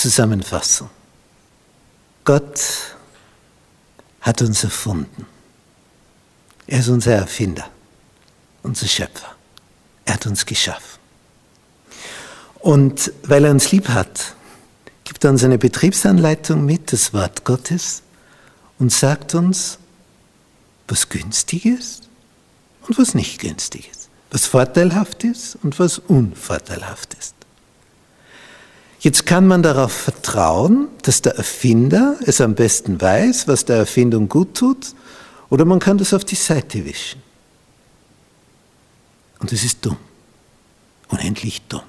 Zusammenfassung. Gott hat uns erfunden. Er ist unser Erfinder, unser Schöpfer. Er hat uns geschaffen. Und weil er uns lieb hat, gibt er uns eine Betriebsanleitung mit, das Wort Gottes, und sagt uns, was günstig ist und was nicht günstig ist, was vorteilhaft ist und was unvorteilhaft ist. Jetzt kann man darauf vertrauen, dass der Erfinder es am besten weiß, was der Erfindung gut tut, oder man kann das auf die Seite wischen. Und das ist dumm, unendlich dumm.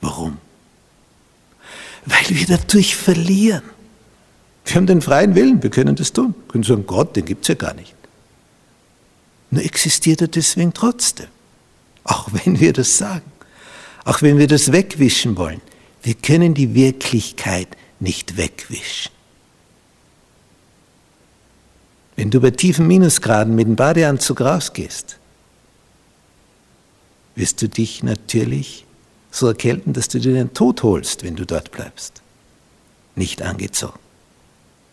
Warum? Weil wir dadurch verlieren. Wir haben den freien Willen, wir können das tun. Wir können sagen, Gott, den gibt es ja gar nicht. Nur existiert er deswegen trotzdem. Auch wenn wir das sagen. Auch wenn wir das wegwischen wollen. Wir können die Wirklichkeit nicht wegwischen. Wenn du bei tiefen Minusgraden mit dem Badeanzug rausgehst, wirst du dich natürlich so erkälten, dass du dir den Tod holst, wenn du dort bleibst. Nicht angezogen.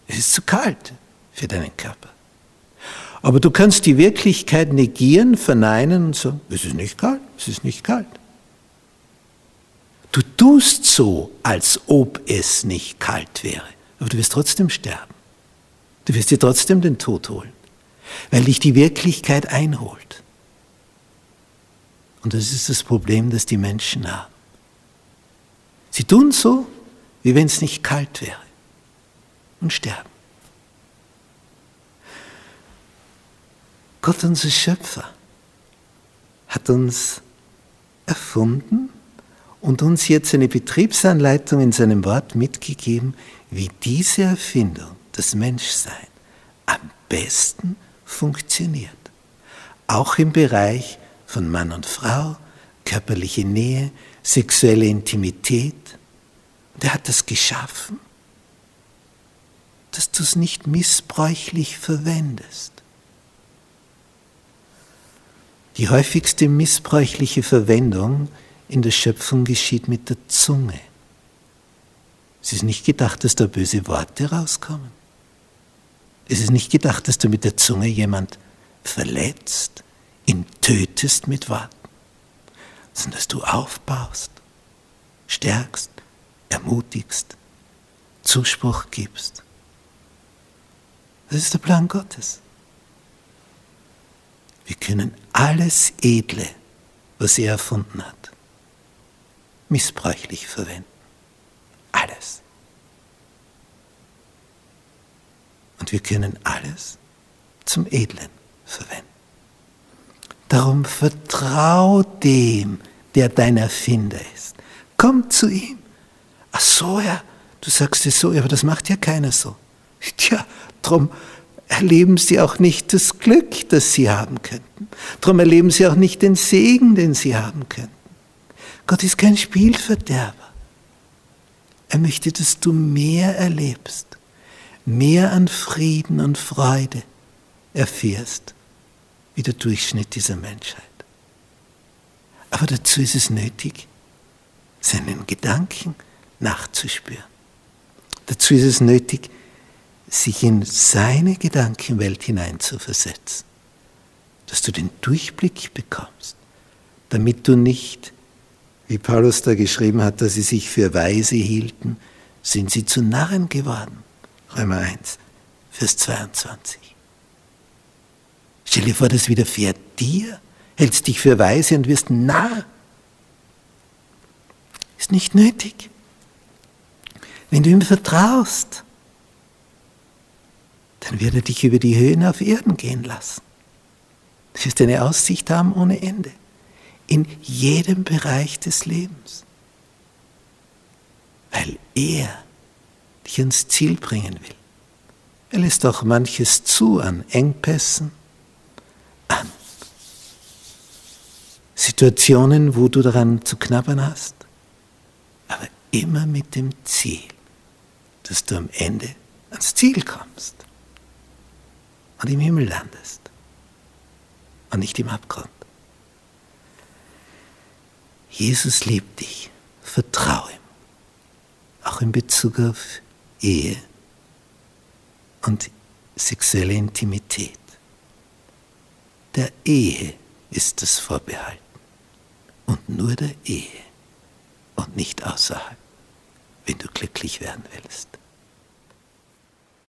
Es ist zu kalt für deinen Körper. Aber du kannst die Wirklichkeit negieren, verneinen und sagen, es ist nicht kalt, es ist nicht kalt. Du tust so, als ob es nicht kalt wäre, aber du wirst trotzdem sterben. Du wirst dir trotzdem den Tod holen, weil dich die Wirklichkeit einholt. Und das ist das Problem, das die Menschen haben. Sie tun so, wie wenn es nicht kalt wäre und sterben. Gott, unser Schöpfer, hat uns erfunden und uns jetzt eine Betriebsanleitung in seinem Wort mitgegeben, wie diese Erfindung, das Menschsein, am besten funktioniert. Auch im Bereich von Mann und Frau, körperliche Nähe, sexuelle Intimität. Und er hat das geschaffen, dass du es nicht missbräuchlich verwendest. Die häufigste missbräuchliche Verwendung in der Schöpfung geschieht mit der Zunge. Es ist nicht gedacht, dass da böse Worte rauskommen. Es ist nicht gedacht, dass du mit der Zunge jemand verletzt, ihn tötest mit Worten, sondern dass du aufbaust, stärkst, ermutigst, Zuspruch gibst. Das ist der Plan Gottes. Wir können alles Edle, was er erfunden hat, missbräuchlich verwenden. Alles. Und wir können alles zum Edlen verwenden. Darum vertrau dem, der dein Erfinder ist. Komm zu ihm. Ach so, ja, du sagst es so, aber das macht ja keiner so. Tja, drum erleben sie auch nicht das Glück, das sie haben könnten. Drum erleben sie auch nicht den Segen, den sie haben könnten. Gott ist kein Spielverderber. Er möchte, dass du mehr erlebst, mehr an Frieden und Freude erfährst, wie der Durchschnitt dieser Menschheit. Aber dazu ist es nötig, seinen Gedanken nachzuspüren. Dazu ist es nötig, sich in seine Gedankenwelt hineinzuversetzen, dass du den Durchblick bekommst, damit du nicht wie Paulus da geschrieben hat, dass sie sich für weise hielten, sind sie zu Narren geworden. Römer 1, Vers 22. Stell dir vor, das widerfährt dir, hältst dich für weise und wirst narr. Ist nicht nötig. Wenn du ihm vertraust, dann wird er dich über die Höhen auf Erden gehen lassen. Du wirst eine Aussicht haben ohne Ende in jedem Bereich des Lebens, weil er dich ans Ziel bringen will. Er lässt auch manches zu an Engpässen, an Situationen, wo du daran zu knabbern hast, aber immer mit dem Ziel, dass du am Ende ans Ziel kommst und im Himmel landest und nicht im Abgrund. Jesus liebt dich. Vertrau ihm. auch in Bezug auf Ehe und sexuelle Intimität. Der Ehe ist es vorbehalten und nur der Ehe und nicht außerhalb, wenn du glücklich werden willst.